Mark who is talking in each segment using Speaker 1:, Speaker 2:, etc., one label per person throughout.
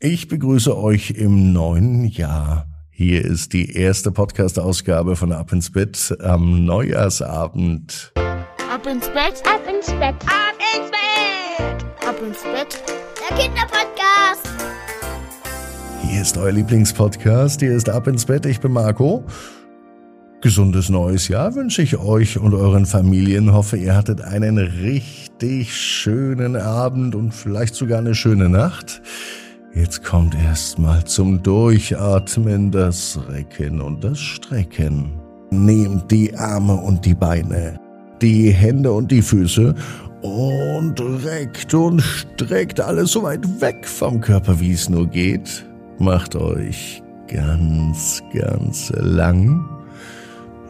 Speaker 1: Ich begrüße euch im neuen Jahr. Hier ist die erste Podcast-Ausgabe von Ab ins Bett am Neujahrsabend.
Speaker 2: Ab ins Bett, ab ins Bett, ab ins Bett, ab ins Bett. Der Kinderpodcast.
Speaker 1: Hier ist euer Lieblingspodcast. Hier ist Ab ins Bett. Ich bin Marco. Gesundes neues Jahr wünsche ich euch und euren Familien. Hoffe, ihr hattet einen richtig schönen Abend und vielleicht sogar eine schöne Nacht. Jetzt kommt erstmal zum Durchatmen das Recken und das Strecken. Nehmt die Arme und die Beine, die Hände und die Füße und reckt und streckt alles so weit weg vom Körper, wie es nur geht. Macht euch ganz, ganz lang.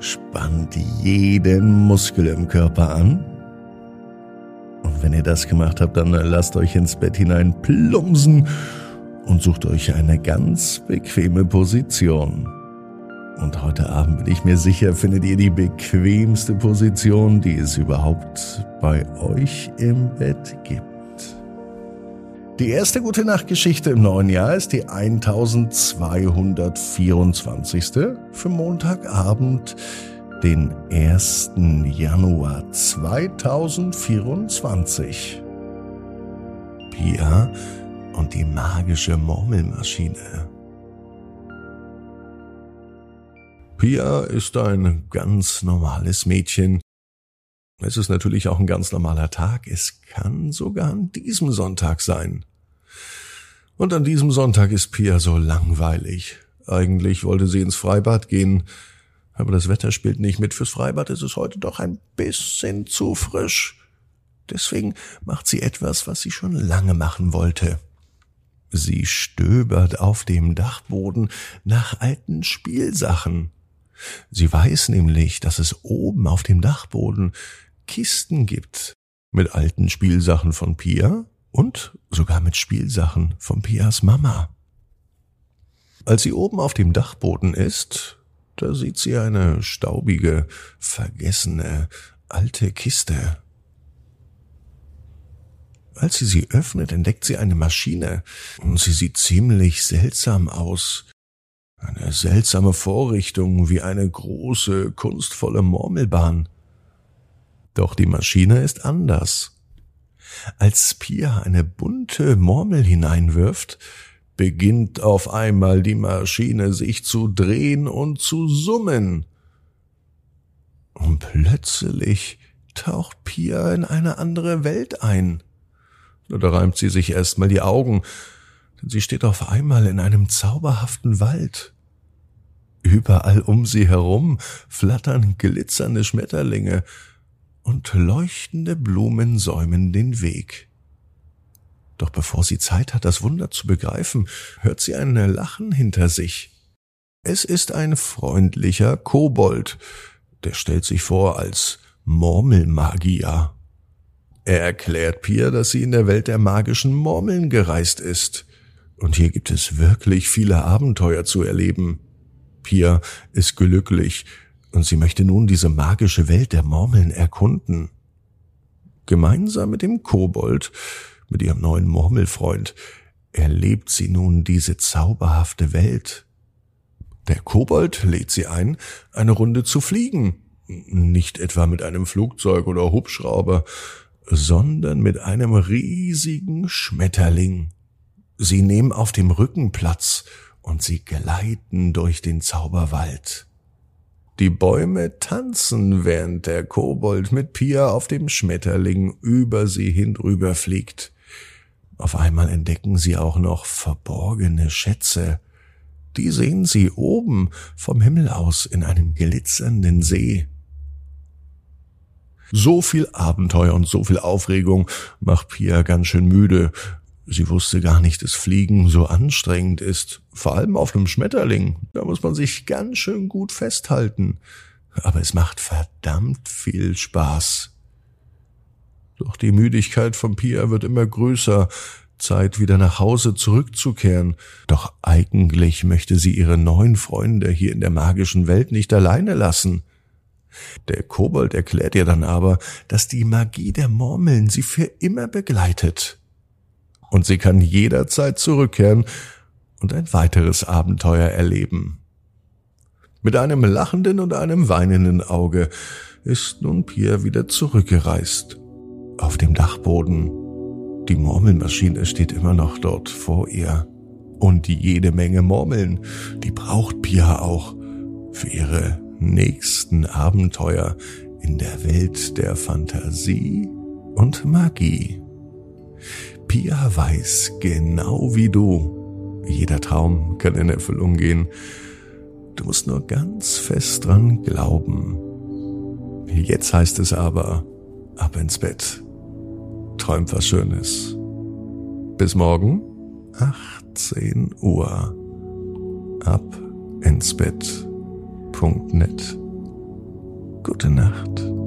Speaker 1: Spannt jeden Muskel im Körper an. Und wenn ihr das gemacht habt, dann lasst euch ins Bett hinein plumpsen und sucht euch eine ganz bequeme Position. Und heute Abend bin ich mir sicher, findet ihr die bequemste Position, die es überhaupt bei euch im Bett gibt. Die erste gute Nachtgeschichte im neuen Jahr ist die 1224. für Montagabend, den 1. Januar 2024. Pia und die magische Murmelmaschine. Pia ist ein ganz normales Mädchen. Es ist natürlich auch ein ganz normaler Tag. Es kann sogar an diesem Sonntag sein. Und an diesem Sonntag ist Pia so langweilig. Eigentlich wollte sie ins Freibad gehen, aber das Wetter spielt nicht mit. Fürs Freibad ist es heute doch ein bisschen zu frisch. Deswegen macht sie etwas, was sie schon lange machen wollte. Sie stöbert auf dem Dachboden nach alten Spielsachen. Sie weiß nämlich, dass es oben auf dem Dachboden Kisten gibt mit alten Spielsachen von Pia und sogar mit Spielsachen von Pias Mama. Als sie oben auf dem Dachboden ist, da sieht sie eine staubige, vergessene, alte Kiste. Als sie sie öffnet, entdeckt sie eine Maschine und sie sieht ziemlich seltsam aus. Eine seltsame Vorrichtung wie eine große, kunstvolle Murmelbahn. Doch die Maschine ist anders. Als Pia eine bunte Murmel hineinwirft, beginnt auf einmal die Maschine sich zu drehen und zu summen. Und plötzlich taucht Pia in eine andere Welt ein. Da reimt sie sich erstmal die Augen, denn sie steht auf einmal in einem zauberhaften Wald. Überall um sie herum flattern glitzernde Schmetterlinge und leuchtende Blumen säumen den Weg. Doch bevor sie Zeit hat, das Wunder zu begreifen, hört sie ein Lachen hinter sich. Es ist ein freundlicher Kobold, der stellt sich vor als Murmelmagier. Er erklärt Pia, dass sie in der Welt der magischen Murmeln gereist ist. Und hier gibt es wirklich viele Abenteuer zu erleben. Pia ist glücklich und sie möchte nun diese magische Welt der Murmeln erkunden. Gemeinsam mit dem Kobold, mit ihrem neuen Murmelfreund, erlebt sie nun diese zauberhafte Welt. Der Kobold lädt sie ein, eine Runde zu fliegen. Nicht etwa mit einem Flugzeug oder Hubschrauber, sondern mit einem riesigen Schmetterling. Sie nehmen auf dem Rücken Platz und sie gleiten durch den Zauberwald. Die Bäume tanzen, während der Kobold mit Pia auf dem Schmetterling über sie hindrüber fliegt. Auf einmal entdecken sie auch noch verborgene Schätze. Die sehen sie oben vom Himmel aus in einem glitzernden See. So viel Abenteuer und so viel Aufregung macht Pia ganz schön müde. Sie wusste gar nicht, dass Fliegen so anstrengend ist. Vor allem auf einem Schmetterling. Da muss man sich ganz schön gut festhalten. Aber es macht verdammt viel Spaß. Doch die Müdigkeit von Pia wird immer größer. Zeit, wieder nach Hause zurückzukehren. Doch eigentlich möchte sie ihre neuen Freunde hier in der magischen Welt nicht alleine lassen. Der Kobold erklärt ihr dann aber, dass die Magie der Murmeln sie für immer begleitet. Und sie kann jederzeit zurückkehren und ein weiteres Abenteuer erleben. Mit einem lachenden und einem weinenden Auge ist nun Pia wieder zurückgereist. Auf dem Dachboden. Die Murmelmaschine steht immer noch dort vor ihr. Und jede Menge Murmeln, die braucht Pia auch für ihre nächsten Abenteuer in der Welt der Fantasie und Magie. Pia weiß genau wie du, jeder Traum kann in Erfüllung gehen. Du musst nur ganz fest dran glauben. Jetzt heißt es aber, ab ins Bett. Träumt was Schönes. Bis morgen, 18 Uhr. Ab ins Bett. Gute Nacht.